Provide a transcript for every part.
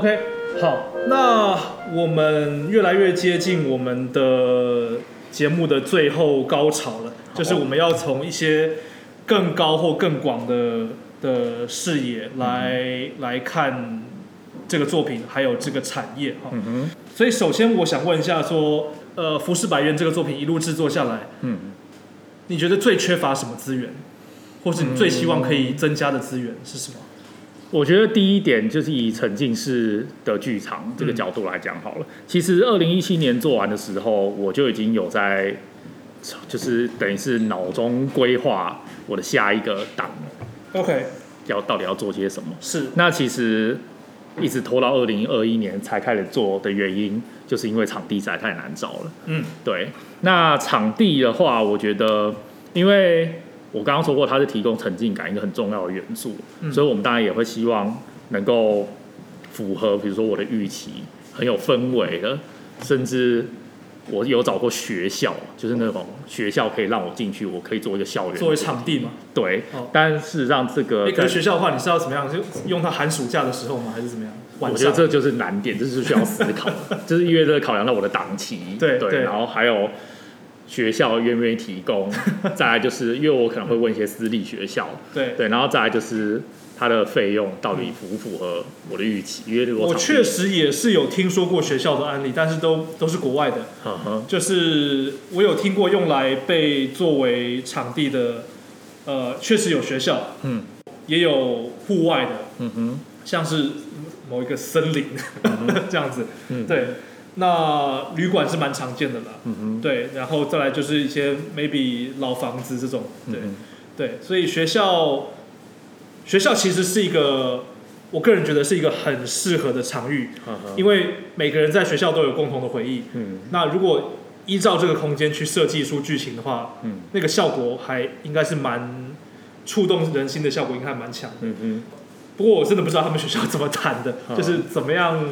OK，好，那我们越来越接近我们的节目的最后高潮了，就是我们要从一些更高或更广的的视野来、来看这个作品，还有这个产业哈。所以首先我想问一下说，呃，《浮世百元》这个作品一路制作下来，嗯，你觉得最缺乏什么资源，或是你最希望可以增加的资源是什么？我觉得第一点就是以沉浸式的剧场这个角度来讲好了。其实二零一七年做完的时候，我就已经有在，就是等于是脑中规划我的下一个档 OK，要到底要做些什么。是那其实一直拖到二零二一年才开始做的原因，就是因为场地实在太难找了。嗯，对。那场地的话，我觉得，因为我刚刚说过，它是提供沉浸感一个很重要的元素，嗯所以我们当然也会希望能够符合，比如说我的预期，很有氛围的，甚至我有找过学校，就是那种学校可以让我进去，我可以做一个校园作为场地嘛。对哦。但事实上，这个哎，可在是学校的话，你是要怎么样？就用它寒暑假的时候吗？还是怎么样？我觉得上？这就是难点，这是需要思考的，就是因为这个考量到我的档期，对对然后还有学校愿不愿意提供，再来就是因为我可能会问一些私立学校，对，对，然后再来就是它的费用到底符不符合我的预期，因为我确，实也是有听说过学校的案例，但是都都是国外的。就是我有听过用来被作为场地的，呃，确实有学校，嗯。也有户外的，嗯哼，像是某一个森林 这样子。嗯，对，那旅馆是蛮常见的啦。嗯，对，然后再来就是一些 maybe 老房子这种，对、嗯对，所以学校学校其实是一个，我个人觉得是一个很适合的场域，因为每个人在学校都有共同的回忆。嗯。那如果依照这个空间去设计出剧情的话，嗯。那个效果还应该是蛮触动人心的效果，应该还蛮强的。不过我真的不知道他们学校怎么谈的，嗯。就是怎么样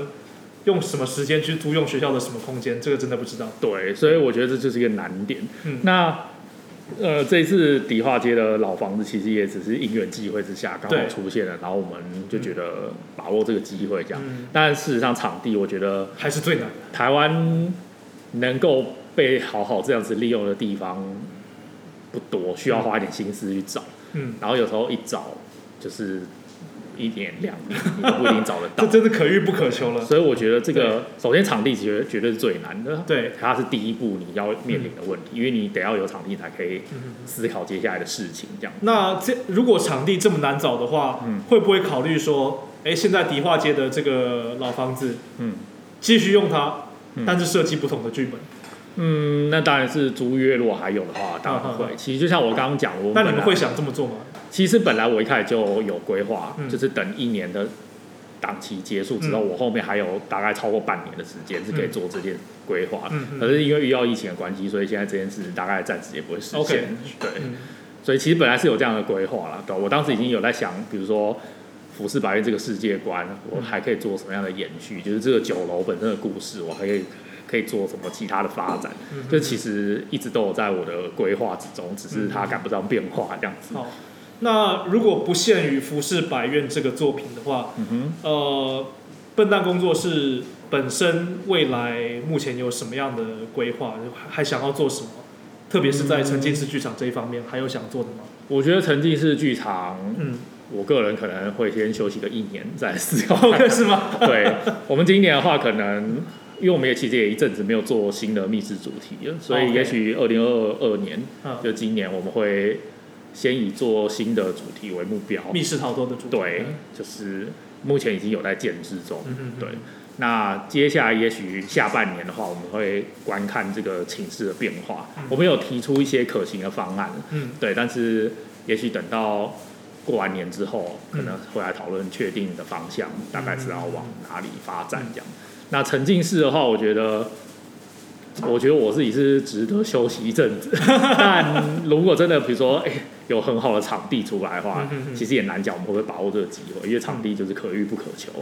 用什么时间去租用学校的什么空间，这个真的不知道。对，所以我觉得这就是一个难点。嗯那呃，这一次迪化街的老房子其实也只是因缘际会之下刚好出现了，然后我们就觉得把握这个机会这样。嗯，但事实上，场地我觉得还是最难的。台湾能够被好好这样子利用的地方不多，需要花一点心思去找。嗯，然后有时候一找就是一年两年，你都不一定找得到这到。真是可遇不可求了。所以我觉得这个首先场地绝绝对是最难的，对，它是第一步你要面临的问题，因为你得要有场地才可以嗯思考接下来的事情，这样。那这如果场地这么难找的话，嗯会不会考虑说，哎，现在迪化街的这个老房子嗯继续用它，嗯但是设计不同的剧本？嗯，那当然是租约，如果还有的话，当然会。其实就像我刚刚讲，那你们会想这么做吗？其实本来我一开始就有规划，嗯就是等一年的档期结束之后，嗯我后面还有大概超过半年的时间是可以做这件规划。可是因为遇到疫情的关系，所以现在这件事大概暂时也不会实现。对，嗯所以其实本来是有这样的规划了。对，我当时已经有在想，比如说服饰白月这个世界观，我还可以做什么样的延续？就是这个酒楼本身的故事，我还可以可以做什么其他的发展？嗯这其实一直都有在我的规划之中，只是它赶不上变化这样子。好，那如果不限于《浮世百院》这个作品的话，嗯哼。呃，笨蛋工作室本身未来目前有什么样的规划？还想要做什么？特别是在沉浸式剧场这一方面，还有想做的吗？我觉得沉浸式剧场，嗯我个人可能会先休息个一年再思考。是吗？对，我们今年的话，可能因为我们也其实也一阵子没有做新的密室主题了，所以也许二零二二年嗯，就今年我们会先以做新的主题为目标。密室逃脱的主题。对，就是目前已经有在建制中。对，那接下来也许下半年的话，我们会观看这个情势的变化。嗯我们有提出一些可行的方案，嗯对，但是也许等到过完年之后，可嗯能会来讨论确定的方向，大概是要往哪里发展这样。那沉浸式的话，我觉得。我觉得我自己是值得休息一阵子，但如果真的比如说，哎、有很好的场地出来的话，其实也难讲我们会不会把握这个机会，因为场地就是可遇不可求。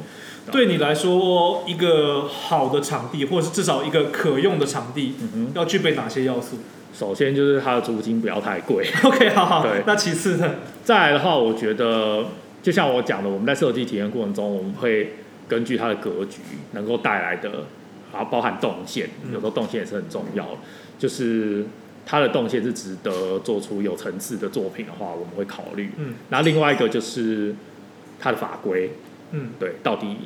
对你来说，一个好的场地，或者是至少一个可用的场地，嗯要具备哪些要素首先就是它的租金不要太贵？OK，好好对。那其次呢？再来的话，我觉得就像我讲的，我们在设计体验过程中，我们会根据它的格局能够带来的，然后包含动线，嗯有时候动线也是很重要的，就是它的动线是值得做出有层次的作品的话，我们会考虑。嗯那另外一个就是它的法规，嗯对，到底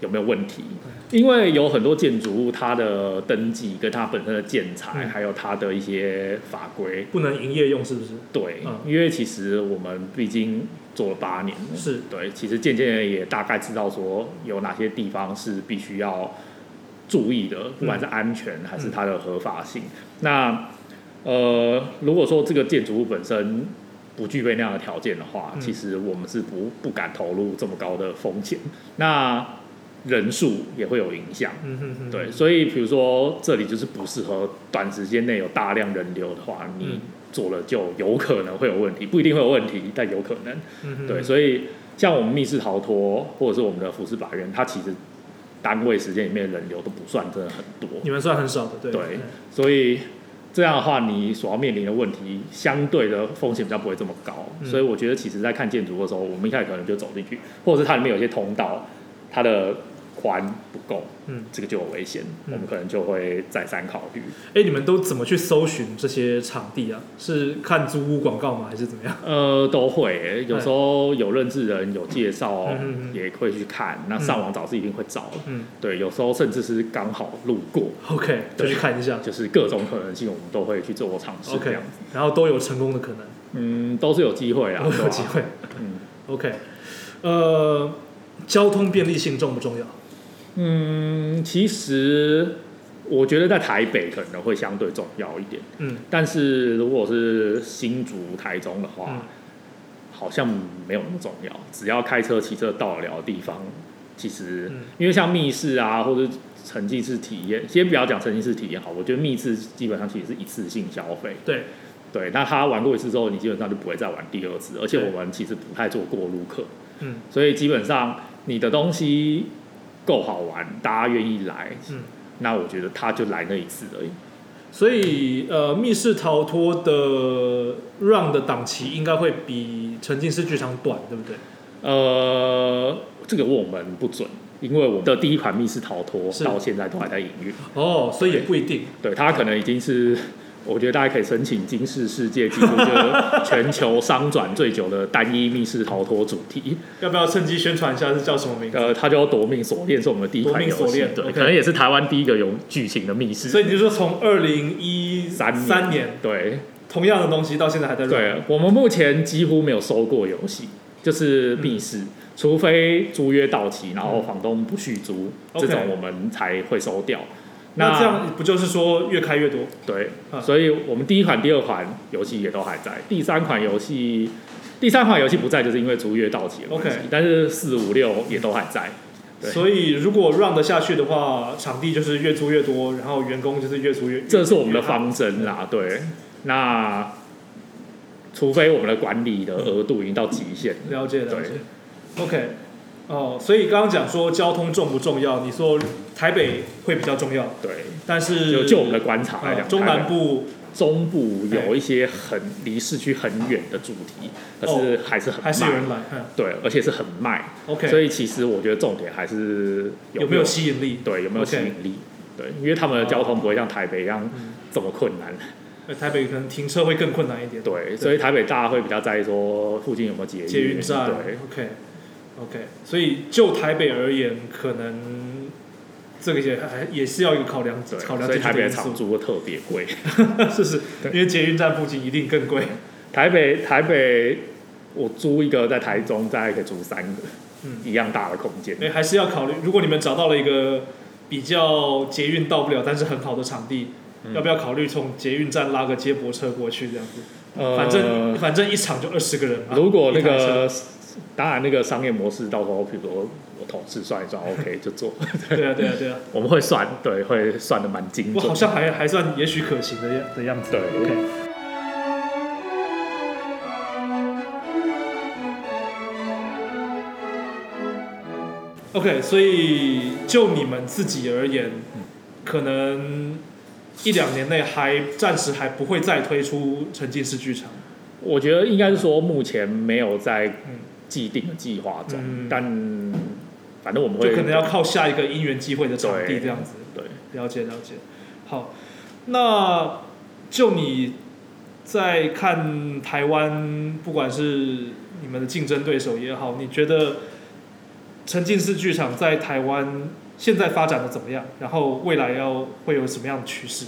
有没有问题？因为有很多建筑物，它的登记跟它本身的建材，嗯还有它的一些法规，不能营业用是不是？对，嗯因为其实我们毕竟做了八年了，是对，其实渐渐也大概知道说有哪些地方是必须要注意的，不管是安全还是它的合法性。那呃，如果说这个建筑物本身不具备那样的条件的话，嗯其实我们是不不敢投入这么高的风险。那人数也会有影响。嗯哼哼，对，所以比如说这里就是不适合短时间内有大量人流的话，你嗯做了就有可能会有问题，不一定会有问题，但有可能。嗯对，所以像我们密室逃脱或者是我们的服饰法院，它其实单位时间里面的人流都不算真的很多，你们算很少的，对对所以这样的话，你所要面临的问题相对的风险比较不会这么高。嗯所以我觉得，其实在看建筑的时候，我们一开始可能就走进去，或者是它里面有一些通道，它的宽不够，嗯，这个就有危险，嗯我们可能就会再三考虑。哎，你们都怎么去搜寻这些场地啊？是看租屋广告吗？还是怎么样？呃，都会欸，有时候有认识人有介绍也会去看，那上网找是一定会找的。嗯对，有时候甚至是刚好路过，，OK，就去看一下就是各种可能性，我们都会去做尝试这，OK，样子。然后都有成功的可能，嗯，都是有机会啊，都有机会嗯，OK，呃，交通便利性重不重要？嗯，其实我觉得在台北可能会相对重要一点，嗯但是如果是新竹、台中的话，嗯好像没有那么重要。只要开车、骑车到得了的地方，其实、嗯因为像密室啊，或者沉浸式体验，先不要讲沉浸式体验好，我觉得密室基本上其实是一次性消费。对，对，那他玩过一次之后，你基本上就不会再玩第二次，而且我们其实不太做过路客，嗯所以基本上你的东西够好玩，大家愿意来，嗯。那我觉得他就来那一次而已。所以呃，密室逃脱的 round 的档期应该会比沉浸式剧场短，对不对？呃，这个我们不准，因为我们的第一款密室逃脱到现在都还在营运，哦，所以也不一定。对它可能已经是。我觉得大家可以申请金氏世界纪录，就是全球商转最久的单一密室逃脱主题。要不要趁机宣传一下是叫什么名字？呃，它叫夺命锁链，是我们的第一款锁链，对可能也是台湾第一个有剧情的密室。所以你就说从二零一三三年对同样的东西到现在还在。对，我们目前几乎没有收过游戏，就是密室，除非租约到期，然后房东不续租，这种我们才会收掉。那这样不就是说越开越多？对，啊所以我们第一款、第二款游戏也都还在，第三款游戏，第三款游戏不在，就是因为租约到期了 OK 但是四五六也都还在。所以如果 run 得下去的话，场地就是越租越多，然后员工就是越租越。这是我们的方针啦，对。那除非我们的管理的额度已经到极限，了解了解。OK，哦，所以刚刚讲说交通重不重要？你说台北会比较重要，对。但是就就我们的观察来讲，呃中南部中部有一些很离市区很远的主题，可是还是很还是有人来，嗯对，而且是很卖。，OK，所以其实我觉得重点还是有没有吸引力？对有没有吸引力？对，因为他们的交通不会像台北一样嗯这么困难。呃台北可能停车会更困难一点。对，所以台北大家会比较在意说附近有没有捷运捷运站对，，OK OK，所以就台北而言，可能这个也还也是要一个考量者，考量所以台北的进去的因素，场租会特别贵。是是，因为捷运站附近一定更贵。台北台北，我租一个在台中，大概可以租三个，嗯一样大的空间。哎，还是要考虑，如果你们找到了一个比较捷运到不了，但是很好的场地，嗯要不要考虑从捷运站拉个接驳车过去这样子？呃反正反正一场就二十个人嘛。如果那个，当然那个商业模式，到时候比如说我同事算一算，OK 就做，对啊对啊对啊，我们会算，对，会算的蛮精准。我好像还还算也许可行的样的样子。对，OK。OK，所以就你们自己而言，可能一两年内还暂时还不会再推出沉浸式剧场。我觉得应该是说目前没有在嗯既定的计划中，嗯但反正我们会就可能要靠下一个因缘机会的场地对这样子。对。了解了解。好，那就你在看台湾，不管是你们的竞争对手也好，你觉得沉浸式剧场在台湾现在发展的怎么样？然后未来要会有什么样的趋势？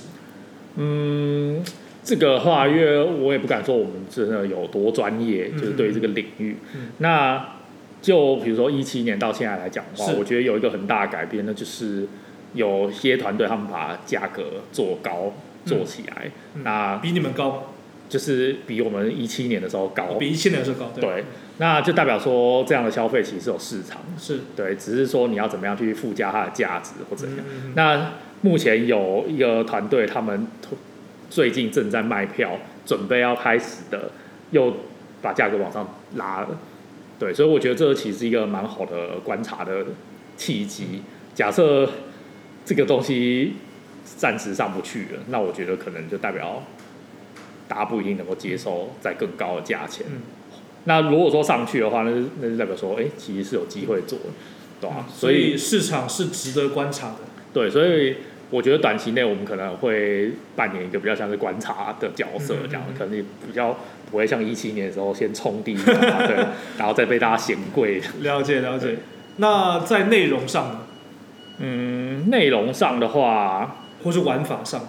嗯，这个话，因为我也不敢说我们真的有多专业，嗯就是对于这个领域。嗯。那就比如说一七年到现在来讲的话，我觉得有一个很大的改变，那就是有些团队他们把价格做高做起来，嗯。那比你们高，就是比我们一七年的时候高。比一七年的时候高，对，对，那就代表说这样的消费其实是有市场，是。对，只是说你要怎么样去附加它的价值或怎样。嗯。那目前有一个团队，他们最近正在卖票，准备要开始的，又把价格往上拉了。对，所以我觉得这其实是一个蛮好的观察的契机。假设这个东西暂时上不去了，那我觉得可能就代表大家不一定能够接受在更高的价钱。嗯那如果说上去的话，那那就代表说，哎、其实是有机会做的，对吧、所以市场是值得观察的。对，所以我觉得短期内我们可能会扮演一个比较像是观察的角色，这样、嗯嗯嗯可能也比较不会像一七年的时候先冲第一名，对，然后再被大家嫌贵。了解了解。那在内容上呢，嗯，内容上的话，或是玩法上，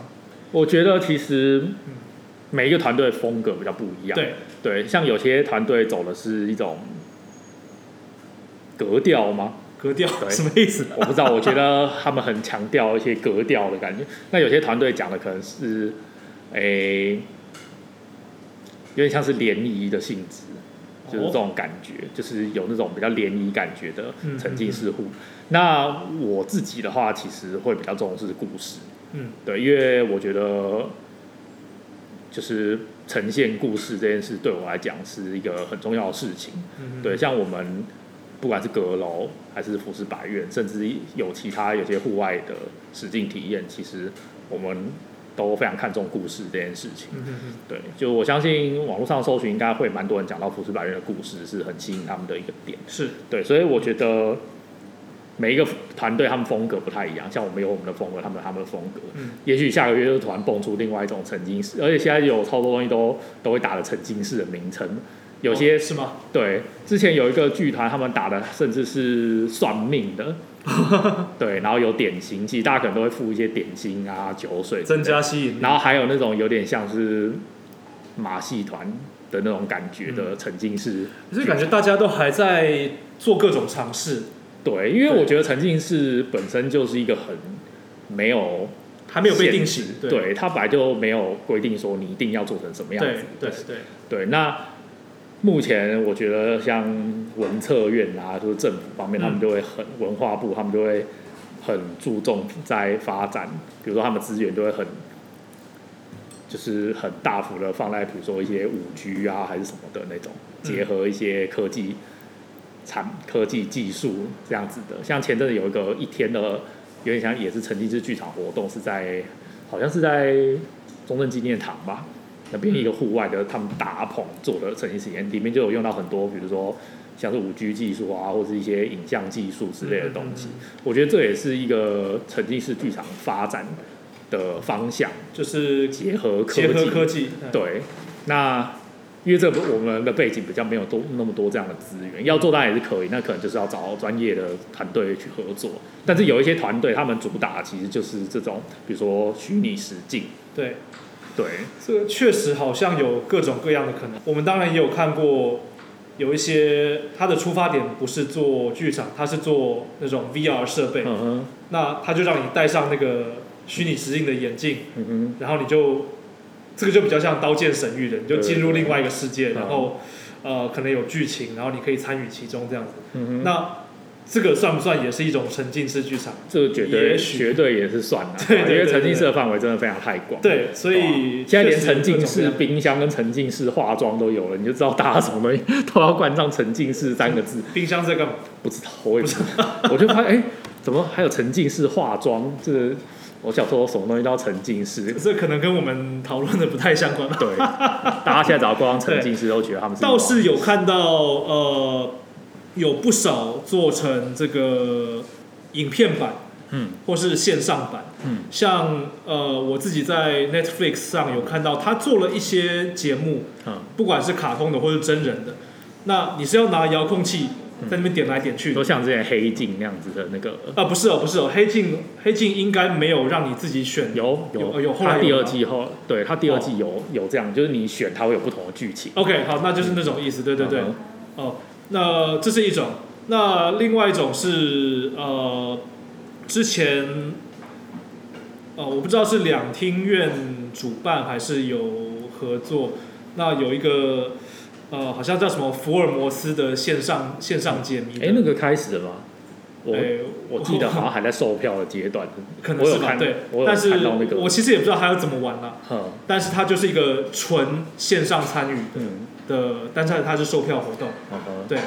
我觉得其实每一个团队的风格比较不一样。对，对，像有些团队走的是一种格调吗？格调对什么意思？我不知道，我觉得他们很强调一些格调的感觉。那有些团队讲的可能是，诶、有点像是联谊的性质，就是这种感觉，就是有那种比较联谊感觉的嗯沉浸式户。那我自己的话，其实会比较重视故事，嗯，对，因为我觉得就是呈现故事这件事对我来讲是一个很重要的事情。嗯对，像我们不管是阁楼还是服饰百院，甚至有其他有些户外的实境体验，其实我们都非常看重故事这件事情。对，就我相信网络上搜寻应该会蛮多人讲到服饰百院的故事，是很吸引他们的一个点。是对，所以我觉得每一个团队他们风格不太一样，像我们有我们的风格，他们有他们的风格。嗯，也许下个月就突然蹦出另外一种沉浸式，而且现在有超多东西都都会打了沉浸式的名称，有些哦是吗？对，之前有一个剧团，他们打的甚至是算命的，对，然后有点心，其实大家可能都会付一些点心啊、酒水，增加，吸引力，然后还有那种有点像是马戏团的那种感觉的沉浸式，可是感觉大家都还在做各种尝试，对，因为我觉得沉浸式本身就是一个很没有还没有被定型对。对，它本来就没有规定说你一定要做成什么样对子，对对，对，那目前我觉得像文策院啊，就是政府方面，他们就会很文化部，他们就会很注重在发展，比如说他们资源就会很，就是很大幅的放在比如说一些五 G 啊还是什么的那种，结合一些科技产科技技术这样子的。像前阵子有一个一天的，有点像也是沉浸式剧场活动，是在好像是在中正纪念堂吧。那边一个户外的，他们搭棚做的沉浸式体验，里面就有用到很多，比如说像是五 G 技术啊，或是一些影像技术之类的东西。嗯我觉得这也是一个沉浸式剧场发展的方向，就是结合科技。结合科技，嗯对，那因为这个我们的背景比较没有多那么多这样的资源，要做当然也是可以，那可能就是要找专业的团队去合作。但是有一些团队，他们主打其实就是这种，比如说虚拟实境，对，对，这个确实好像有各种各样的可能。我们当然也有看过，有一些他的出发点不是做剧场，他是做那种 VR 设备，嗯哼，那他就让你戴上那个虚拟实境的眼镜，嗯哼，然后你就这个就比较像《刀剑神域》的，你就进入另外一个世界，然后呃可能有剧情，然后你可以参与其中这样子。嗯哼，那这个算不算也是一种沉浸式剧场？这个绝对绝对也是算了，对因为沉浸式的范围真的非常太广。对，所以现在连沉浸式冰箱跟沉浸式化妆都有了，你就知道大家什么东西都要冠上沉浸式三个字。冰箱在干嘛？不知道，我也不知道，我就发现哎、怎么还有沉浸式化妆？这个我想说什么东西都要沉浸式。这可能跟我们讨论的不太相关吧。对，大家现在只要逛上沉浸式，都觉得他们是倒是有看到呃，有不少做成这个影片版，嗯。或是线上版。嗯。像呃，我自己在 Netflix 上有看到，他做了一些节目，嗯，不管是卡通的或是真人的，那你是要拿遥控器在那边点来点去的。都像之前黑镜那样子的那个，啊，不是哦，不是哦，黑镜黑镜应该没有让你自己选。有有。有后来他第二季后，对他第二季有有这样，就是你选它会有不同的剧情。OK，好，那就是那种意思，对对对。嗯哦，那这是一种，那另外一种是呃，之前呃，我不知道是两厅院主办还是有合作，那有一个呃，好像叫什么福尔摩斯的线上线上解谜的，哎、那个开始了吗？我、哎我记得好像还在售票的阶段，可能是吧，对但是我其实也不知道他要怎么玩啦，嗯。但是它就是一个纯线上参与嗯的，但是它是售票活动。对，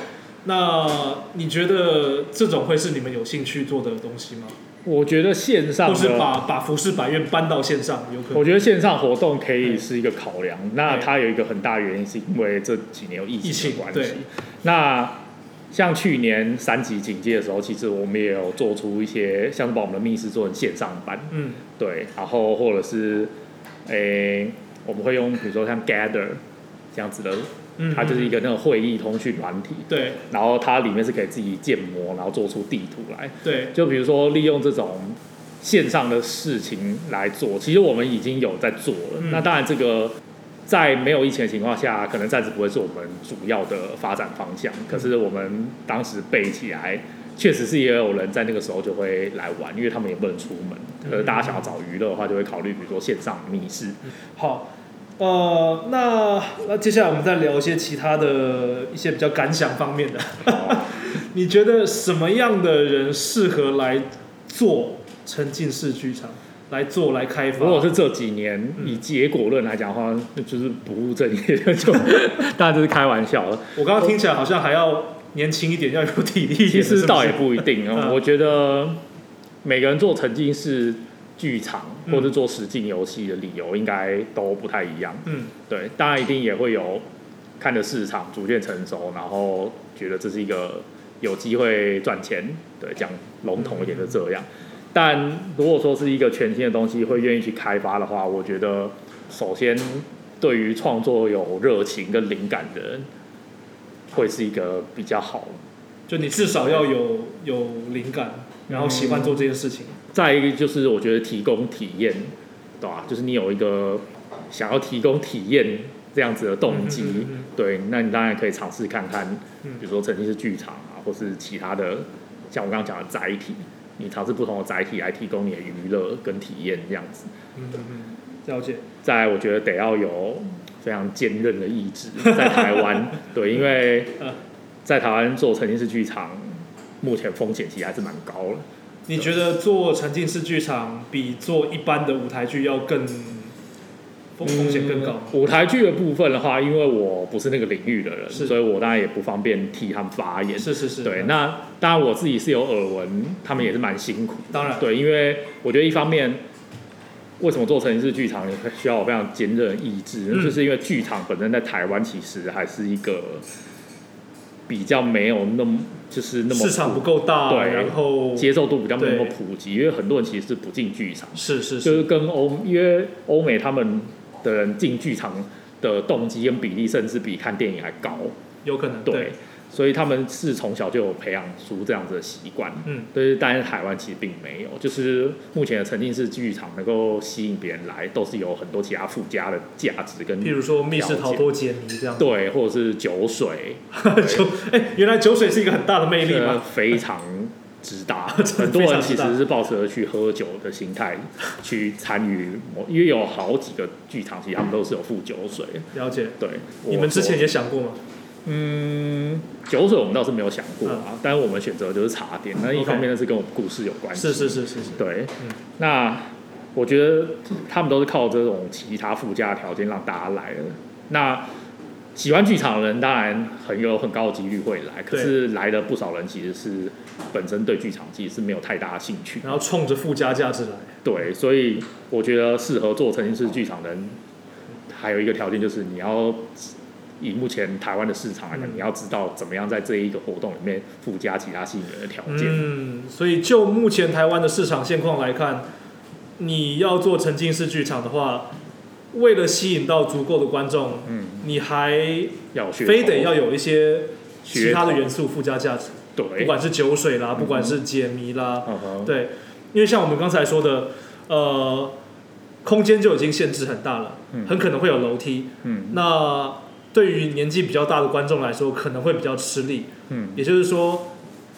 那你觉得这种会是你们有兴趣做的东西吗？我觉得线上或是，把把服饰百院搬到线上，有可能我觉得线上活动可以是一个考量。那它有一个很大原因是因为这几年有疫疫情关系。那像去年三级警戒的时候，其实我们也有做出一些，像是把我们的密室做成线上版，嗯对，然后或者是，诶、我们会用比如说像 Gather 这样子的，嗯，它就是一个个那个会议通讯软体，对然后它里面是可以自己建模，然后做出地图来。对就比如说利用这种线上的事情来做，其实我们已经有在做了。嗯那当然，这个在没有疫情的情况下，可能暂时不会是我们主要的发展方向。可是我们当时背起来，确实是也有人在那个时候就会来玩，因为他们也不能出门。可是大家想要找娱乐的话，就会考虑比如说线上密室。好。呃，那那接下来我们再聊一些其他的一些比较感想方面的。哦 你觉得什么样的人适合来做沉浸式剧场？来做来开发？如果是这几年嗯以结果论来讲的话，那就是不务正业，就当然这是开玩笑的。我刚刚听起来好像还要年轻一点，要有体力一点。其实倒也不一定哦，嗯我觉得每个人做沉浸式剧场嗯或者做实境游戏的理由应该都不太一样。嗯对，当然一定也会有看着市场逐渐成熟，然后觉得这是一个有机会赚钱。对，讲笼统一点就这样。但如果说是一个全新的东西，会愿意去开发的话，我觉得首先对于创作有热情跟灵感的人，会是一个比较好就你至少要有有灵感，然后喜欢做这件事情。再一个就是我觉得提供体验，对吧、就是你有一个想要提供体验这样子的动机，嗯嗯嗯嗯对，那你当然可以尝试看看，嗯比如说曾经是剧场啊，或是其他的，像我刚刚讲的载体，你尝试不同的载体来提供你的娱乐跟体验这样子。嗯嗯嗯，了解。再来，我觉得得要有非常坚韧的意志，在台湾，对，因为嗯在台湾做沉浸式剧场，目前风险其实还是蛮高的。你觉得做沉浸式剧场比做一般的舞台剧要更风风险更高？舞台剧的部分的话，因为我不是那个领域的人，是。所以我当然也不方便替他们发言。是是是，对，那当然我自己是有耳闻，他们也是蛮辛苦。当然，对，因为我觉得一方面，为什么做沉浸式剧场，你需要有非常坚韧的意志，嗯。就是因为剧场本身在台湾其实还是一个比较没有那么就是那么市场不够大，对然后接受度比较没有那么普及，因为很多人其实是不进剧场。是是，就是是跟欧，因为欧美他们的人进剧场的动机跟比例，甚至比看电影还高。有可能对，所以他们是从小就有培养出这样子的习惯。嗯，对，但是台湾其实并没有，就是目前的沉浸式剧场能够吸引别人来，都是有很多其他附加的价值跟譬如说密室逃脱解谜这样，对，或者是酒水，酒哎，原来酒水是一个很大的魅力这嘛，非常之大。很多人其实是抱着去喝酒的心态去参与，因为有好几个剧场，其实他们都是有附酒水。了解。对，你们之前也想过吗？嗯，酒水我们倒是没有想过啊，但是我们选择就是茶点，那一方面呢是跟我们故事有关系。是是是是是，对，嗯那我觉得他们都是靠这种其他附加条件让大家来的。那喜欢剧场的人当然很有很高的几率会来，可是来的不少人其实是本身对剧场其实是没有太大的兴趣。然后冲着附加价值来，对，所以我觉得适合做沉浸式剧场的人，还有一个条件就是你要以目前台湾的市场来讲，嗯。你要知道怎么样在这一个活动里面附加其他吸引人的条件。嗯，所以就目前台湾的市场现况来看，你要做沉浸式剧场的话，为了吸引到足够的观众，嗯，你还要非得要有一些其他的元素附加价值，对不，管是酒水啦，嗯不管是解谜啦，嗯哼，对，因为像我们刚才说的，呃，空间就已经限制很大了，嗯。很可能会有楼梯，嗯。那对于年纪比较大的观众来说，可能会比较吃力。嗯也就是说，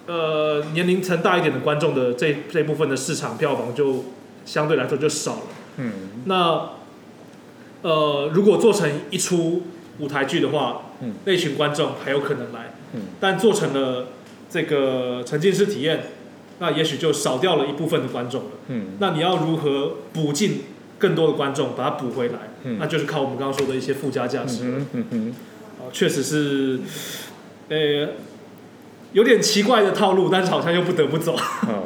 呃，年龄层大一点的观众的这这部分的市场票房就相对来说就少了。嗯那呃，如果做成一出舞台剧的话，嗯那群观众还有可能来，嗯但做成了这个沉浸式体验，那也许就少掉了一部分的观众了。嗯那你要如何补进更多的观众，把它补回来？嗯。那就是靠我们刚刚说的一些附加价值。嗯嗯嗯哦，确实是，呃，有点奇怪的套路，但是好像又不得不走。嗯，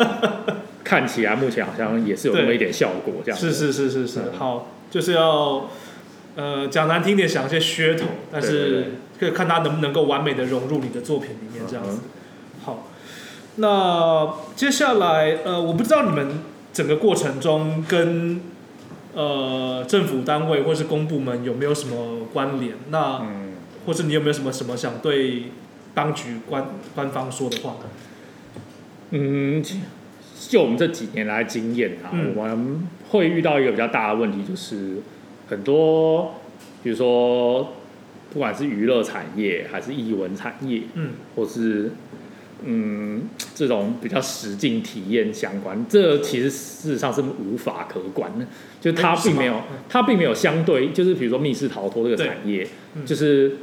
看起来目前好像也是有那么一点效果，这样。是是是是好，就是要，呃，讲难听点，想一些噱头，但是可以看他能不能够完美的融入你的作品里面，这样子。好，那接下来，呃，我不知道你们整个过程中跟呃政府单位或是公部门有没有什么关联？那嗯，或是你有没有什么什么想对当局官官方说的话？嗯，就我们这几年来经验啊，嗯我们会遇到一个比较大的问题，就是很多，比如说不管是娱乐产业还是艺文产业，嗯或是嗯这种比较实境体验相关，这其实事实上是无法可管的，就它并没有嗯它并没有相对，就是比如说密室逃脱这个对产业，嗯就是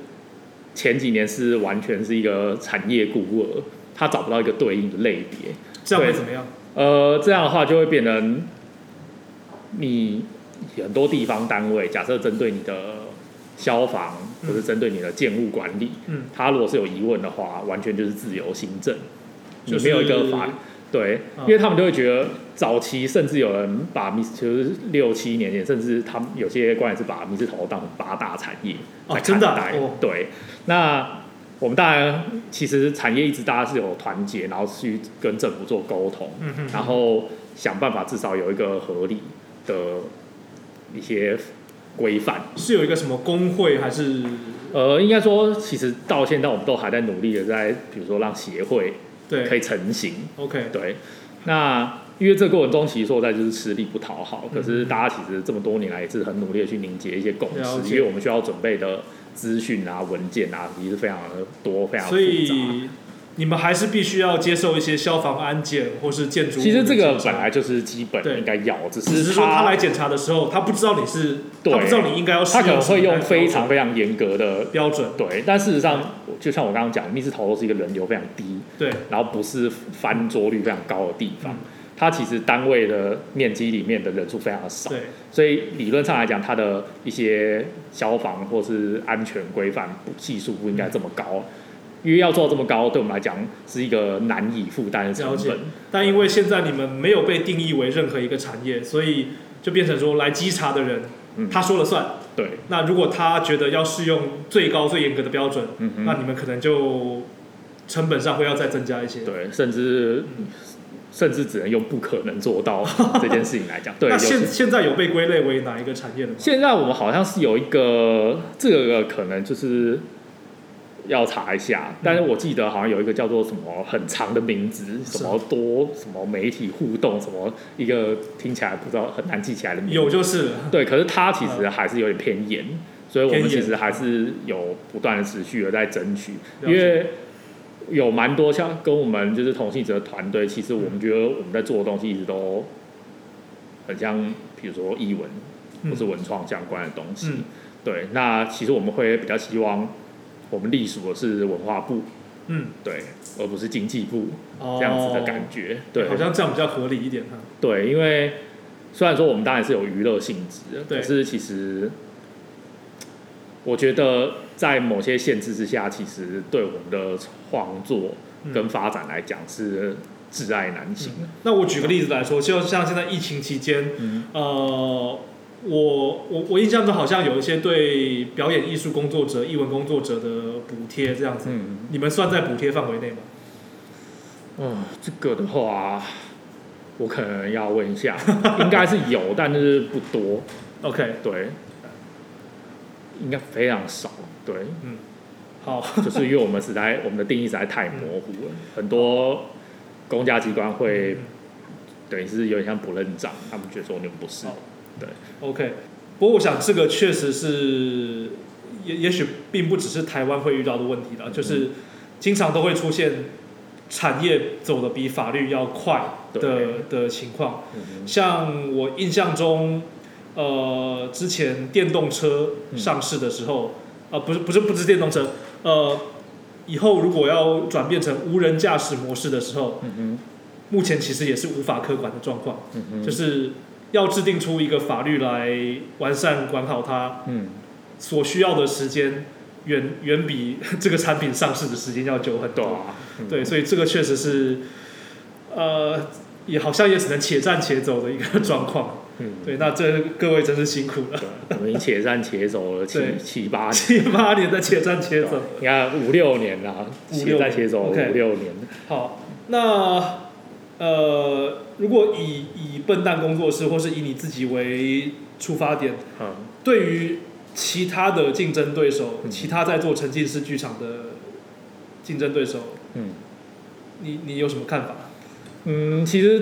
前几年是完全是一个产业孤儿，它找不到一个对应的类别。这样会怎么样？呃，这样的话就会变成你很多地方单位，假设针对你的消防或是针对你的建物管理，嗯，他如果是有疑问的话，完全就是自由行政，你就是没有一个法。对，嗯因为他们就会觉得，早期甚至有人把密，就是六七年前，甚至他们有些官员是把密室逃脱当成八大产业在哦真的啊。哦对，那我们当然其实产业一直大家是有团结，然后去跟政府做沟通，嗯哼，然后想办法至少有一个合理的一些规范。是有一个什么工会还是呃，应该说，其实到现在我们都还在努力的在，比如说让协会对可以成型。？OK，对，那因为这个过程中其实说在就是吃力不讨好，可是大家其实这么多年来也是很努力的去凝结一些共了识，因为我们需要准备的资讯啊、文件啊，其实非常的多，非常复所杂。以你们还是必须要接受一些消防安检或是建筑其实这个本来就是基本对。应该要，只只是是说他来检查的时候，他不知道你是，对。他不知道你应该要他可能会用非常非常严格的标准，对，但事实上，就像我刚刚讲，密室逃脱是一个人流非常低，对，然后不是翻桌率非常高的地方嗯，它其实单位的面积里面的人数非常的少，对，所以理论上来讲，它的一些消防或是安全规范不系数不应该这么高，因为要做到这么高，对我们来讲是一个难以负担的成本。但因为现在你们没有被定义为任何一个产业，所以就变成说来稽查的人，嗯他说了算。对，那如果他觉得要适用最高最严格的标准，嗯，那你们可能就成本上会要再增加一些。对，甚至甚至只能用不可能做到这件事情来讲，对，那现现在有被归类为哪一个产业了吗？现在我们好像是有一个，这个可能就是要查一下，但是我记得好像有一个叫做什么很长的名字，是什么多什么媒体互动，什么一个听起来不知道很难记起来的名字。有就是了。对，可是它其实还是有点偏严，所以我们其实还是有不断的持续的在争取，因为有蛮多像跟我们就是同性者的团队，其实我们觉得我们在做的东西一直都很像，比如说译文或是文创相关的东西。嗯对，那其实我们会比较希望我们隶属的是文化部，嗯，对，而不是经济部哦这样子的感觉。对，好像这样比较合理一点哈。对，因为虽然说我们当然是有娱乐性质的，对可是其实我觉得在某些限制之下，其实对我们的创作嗯跟发展来讲是挚爱难行的。那我举个例子来说，就像现在疫情期间，嗯呃，我我我印象中好像有一些对表演艺术工作者、艺文工作者的补贴这样子，嗯，你们算在补贴范围内吗？哦，这个的话，我可能要问一下，应该是有，但是不多，OK，对，应该非常少，对，嗯。好，就是因为我们实在我们的定义实在太模糊了，很多公家机关会等于是有点像不认账，他们觉得说你们不是好，OK，不过我想这个确实是，也也许并不只是台湾会遇到的问题了，就是经常都会出现产业走的比法律要快的的情况。嗯像我印象中，呃，之前电动车上市的时候，呃，不是不是不是电动车，呃，以后如果要转变成无人驾驶模式的时候，嗯，目前其实也是无法科管的状况。嗯，就是要制定出一个法律来完善管好它嗯，所需要的时间，远远比 这个产品上市的时间要久很多。对啊，嗯对，所以这个确实是，呃，也好像也只能且战且走的一个状况。嗯，对，那这各位真是辛苦了，我们且战且走了七七八年。七八年的且战且走。你看五六年啦，且战且走五六年，好，那呃，如果以以笨蛋工作室或是以你自己为出发点，嗯，对于其他的竞争对手，嗯。其他在做沉浸式剧场的竞争对手，嗯。你你有什么看法？嗯，其实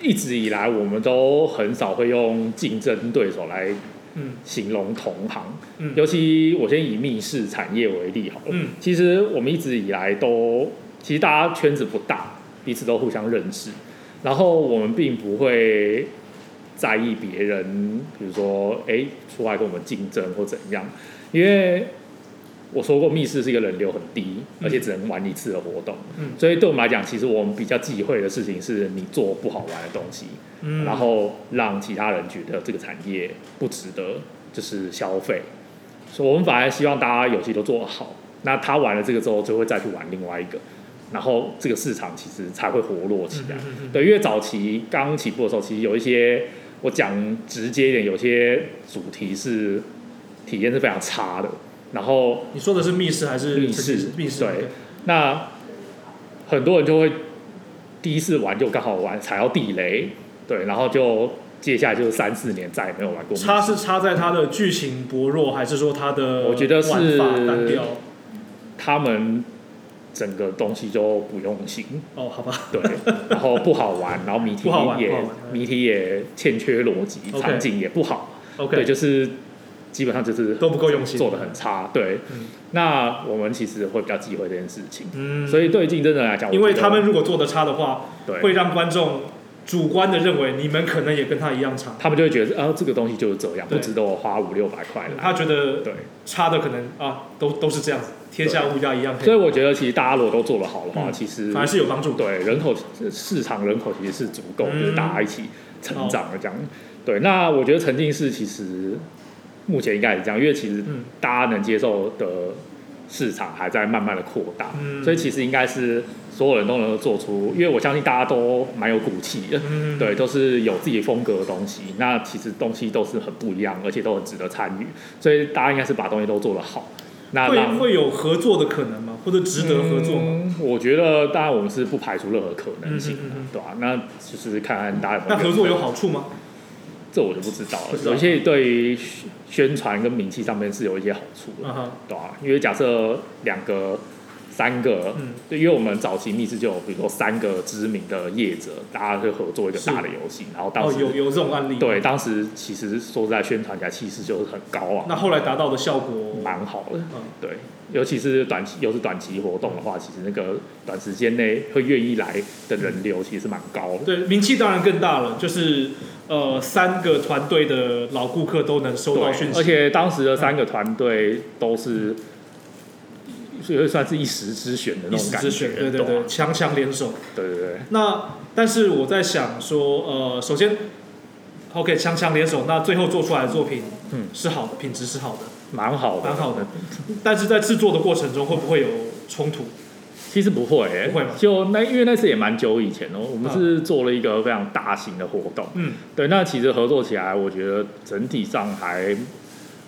一一直以来我们都很少会用竞争对手来嗯。形容同行，嗯。尤其我先以密室产业为例好了。嗯。其实我们一直以来都，其实大家圈子不大，彼此都互相认识，然后我们并不会在意别人，比如说哎出来跟我们竞争或怎样，因为我说过密室是一个人流很低，而且只能玩一次的活动，嗯。所以对我们来讲，其实我们比较忌讳的事情是你做不好玩的东西，嗯，然后让其他人觉得这个产业不值得就是消费，所以我们反而希望大家游戏都做得好，那他玩了这个之后就会再去玩另外一个，然后这个市场其实才会活络起来。嗯嗯嗯对，因为早期刚起步的时候，其实有一些我讲直接一点，有些主题是体验是非常差的，然后你说的是密室还是密室密室对那很多人就会第一次玩就刚好玩踩到地雷，对，然后就接下来就是三四年再也没有玩过。差是差在它的剧情薄弱，还是说它的我觉得是？他们整个东西就不用心，哦，好吧，对，然后不好玩，然后谜题也谜题也欠缺逻辑场景也不好，OK，对，就是基本上就是都不够用心。做的很差，对。嗯。那我们其实会比较忌讳这件事情，嗯，所以对竞争者来讲，因为他们如果做的差的话，对。会让观众主观的认为你们可能也跟他一样差，他们就会觉得，啊，这个东西就是这样，对。不值得我花五六百块来。他觉得对，差的可能啊，都都是这样子，天下物价一样黑，所以我觉得其实大家如果都做得好的话，嗯其实反而是有帮助的。对人口市场人口其实是足够，嗯就是大家一起成长的这样。对，那我觉得沉浸式其实目前应该也是这样，因为其实嗯大家能接受的市场还在慢慢的扩大，嗯所以其实应该是所有人都能够做出，因为我相信大家都蛮有骨气的。嗯，对，都是有自己风格的东西。那其实东西都是很不一样，而且都很值得参与。所以大家应该是把东西都做得好。那会让会有合作的可能吗？或者值得合作吗？嗯我觉得当然我们是不排除任何可能性的，对吧、那就是看看大家有没那合作有好处吗？这我就不知道了。有一些对于宣宣传跟名气上面是有一些好处的，对吧、因为假设两个、三个，嗯，对，因为我们早期密室就有，比如说三个知名的业者，大家就合作一个大的游戏，然后当哦，时、有有这种案例，对，当时其实说实在宣传起来气势就是很高啊，那后来达到的效果，蛮好的。嗯。对，尤其是短期又是短期活动的话，其实那个短时间内会愿意来的人流其实是蛮高的。对，名气当然更大了，就是呃，三个团队的老顾客都能收到讯息，而，且当时的三个团队都是，所以算是一时之选的那一种感觉。时之选，对对啊对，强强联手。对对对，那但是我在想说，呃，首先，OK，强强联手，那最后做出来的作品，嗯。是好的，品质是好的，蛮好的，蛮好的。但是在制作的过程中会不会有冲突？其实不会、欸，不会吗？就那因为那次也蛮久以前哦，我们是做了一个非常大型的活动，嗯，对，那其实合作起来，我觉得整体上还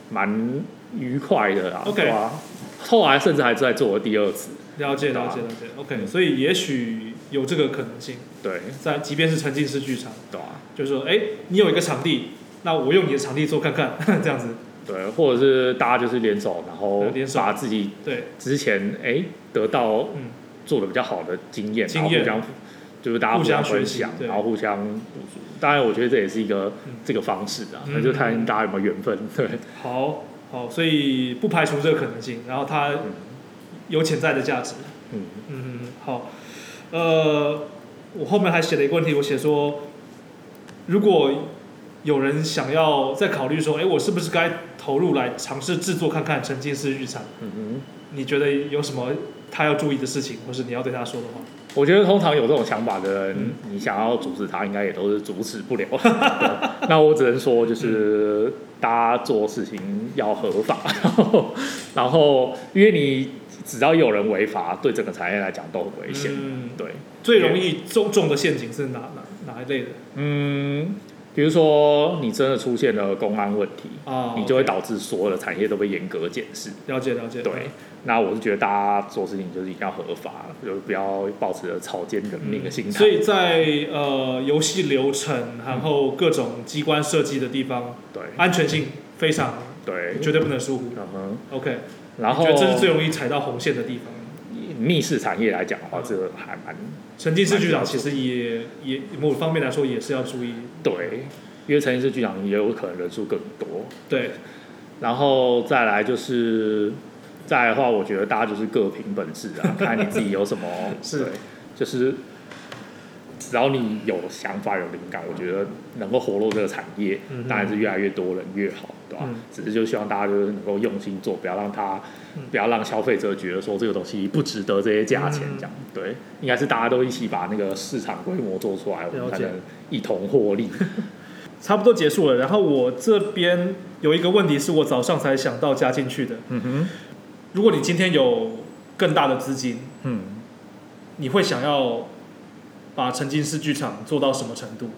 蛮愉快的啦 OK 对吧、后来甚至还在做了第二次，了解了解了解，OK，所以也许有这个可能性，对，在即便是沉浸式剧场，对啊、就是说，哎，你有一个场地，那我用你的场地做看看，这样子，对，或者是大家就是联手，然后把自己对，之前哎得到嗯。做的比较好的经验，经验。然后互相就是大家互相分享，然后互相补足。当然，我觉得这也是一个嗯。这个方式啊，嗯。那就看大家有没有缘分。对，好，好，所以不排除这个可能性，然后它有潜在的价值，嗯，嗯，好，呃，我后面还写了一个问题，我写说，如果有人想要再考虑说，哎，我是不是该投入来尝试制作看看沉浸式剧场？嗯哼。你觉得有什么他要注意的事情，或是你要对他说的话？我觉得通常有这种想法的人，嗯你想要阻止他，应该也都是阻止不了。那我只能说，就是大家做事情要合法，然后，然后，因为你只要有人违法，对整个产业来讲都很危险。嗯，对，最容易中中的陷阱是哪哪哪一类的嗯，比如说你真的出现了公安问题，啊？你就会导致所有的产业都被严格检视。了解了解。对，那我是觉得大家做事情就是一定要合法，就不要抱持着草菅人命的心态。嗯所以在呃游戏流程，然后各种机关设计的地方，对安全性非常对，绝对不能疏忽。嗯哼，OK，然后我觉得这是最容易踩到红线的地方。密室产业来讲的话，这个还蛮沉浸式剧场其实也也某方面来说也是要注意。对，因为沉浸式剧场也有可能人数更多。对，然后再来就是，再来的话，我觉得大家就是各凭本事啊，看你自己有什么 是对就是只要你有想法、有灵感，我觉得能够活络这个产业，嗯当然是越来越多人越好，对吧？嗯只是就希望大家就是能够用心做，不要让他，嗯不要让消费者觉得说这个东西不值得这些价钱，嗯这样、对，应该是大家都一起把那个市场规模做出来，我们才能一同获利。差不多结束了。然后我这边有一个问题是我早上才想到加进去的。嗯哼，如果你今天有更大的资金，嗯，你会想要把沉浸式剧场做到什么程度？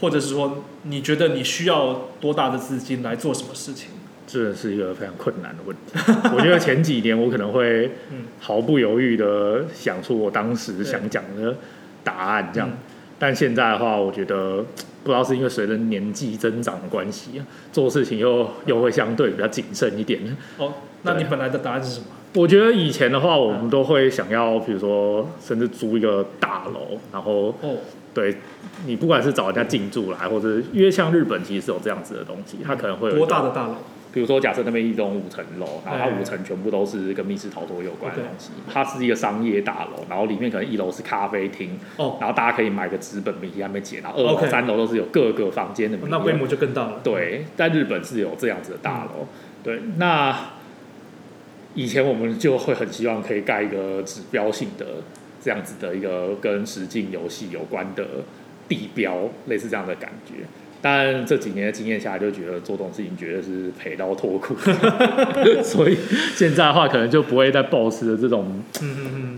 或者是说，你觉得你需要多大的资金来做什么事情？这是一个非常困难的问题。我觉得前几年我可能会嗯毫不犹豫的想出我当时想讲的答案，这样。嗯但现在的话，我觉得不知道是因为随着年纪增长的关系，做事情又又会相对比较谨慎一点。哦，那你本来的答案是什么？我觉得以前的话，我们都会想要，比如说甚至租一个大楼，然后哦，对你不管是找人家进驻来，或者是因为像日本其实是有这样子的东西，它可能会有多大的大楼？比如说，假设那边一栋五层楼，然后它哎五层全部都是跟密室逃脱有关的东西。它是一个商业大楼，然后里面可能一楼是咖啡厅，哦，然后大家可以买个纸本谜题在那边解，然后二楼、三楼都是有各个房间的谜题。那规模就更大了。对，在日本是有这样子的大楼。对，那以前我们就会很希望可以盖一个指标性的这样子的一个跟实境游戏有关的地标，类似这样的感觉。但这几年的经验下来，就觉得做这种事情绝对是赔到脱裤，所以现在的话，可能就不会再 boss 的这种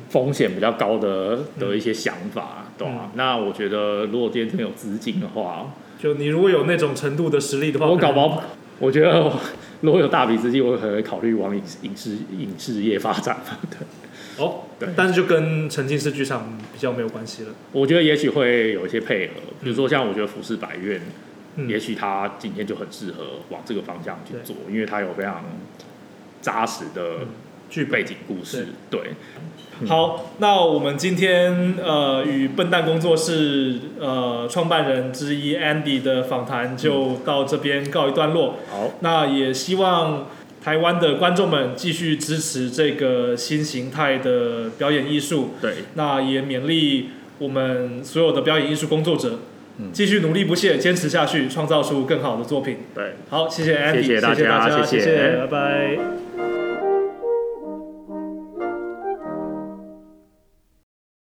风险比较高的的一些想法，懂吗？那我觉得，如果今天真的有资金的话，就你如果有那种程度的实力的话，我搞不可能好，我觉得我如果有大笔资金，我可能会考虑往影影视影视业发展。对，哦，对。但是就跟沉浸式剧场比较没有关系了。我觉得也许会有一些配合，比如说像我觉得服饰百院，嗯，也许他今天就很适合往这个方向去做，因为他有非常扎实的剧背景故事。对，好，那我们今天呃与笨蛋工作室呃创办人之一 Andy 的访谈就到这边告一段落。好，那也希望台湾的观众们继续支持这个新形态的表演艺术。对，那也勉励我们所有的表演艺术工作者嗯，继续努力不懈，坚持下去，创造出更好的作品。对。好，谢谢 Andy，谢谢大家谢谢，拜拜。